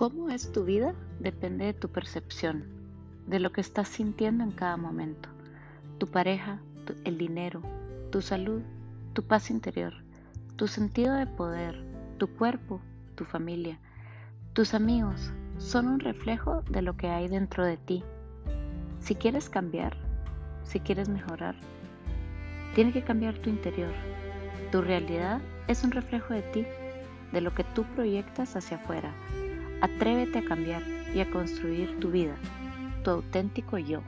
Cómo es tu vida depende de tu percepción, de lo que estás sintiendo en cada momento. Tu pareja, el dinero, tu salud, tu paz interior, tu sentido de poder, tu cuerpo, tu familia, tus amigos, son un reflejo de lo que hay dentro de ti. Si quieres cambiar, si quieres mejorar, tiene que cambiar tu interior. Tu realidad es un reflejo de ti, de lo que tú proyectas hacia afuera Atrévete a cambiar y a construir tu vida, tu auténtico yo.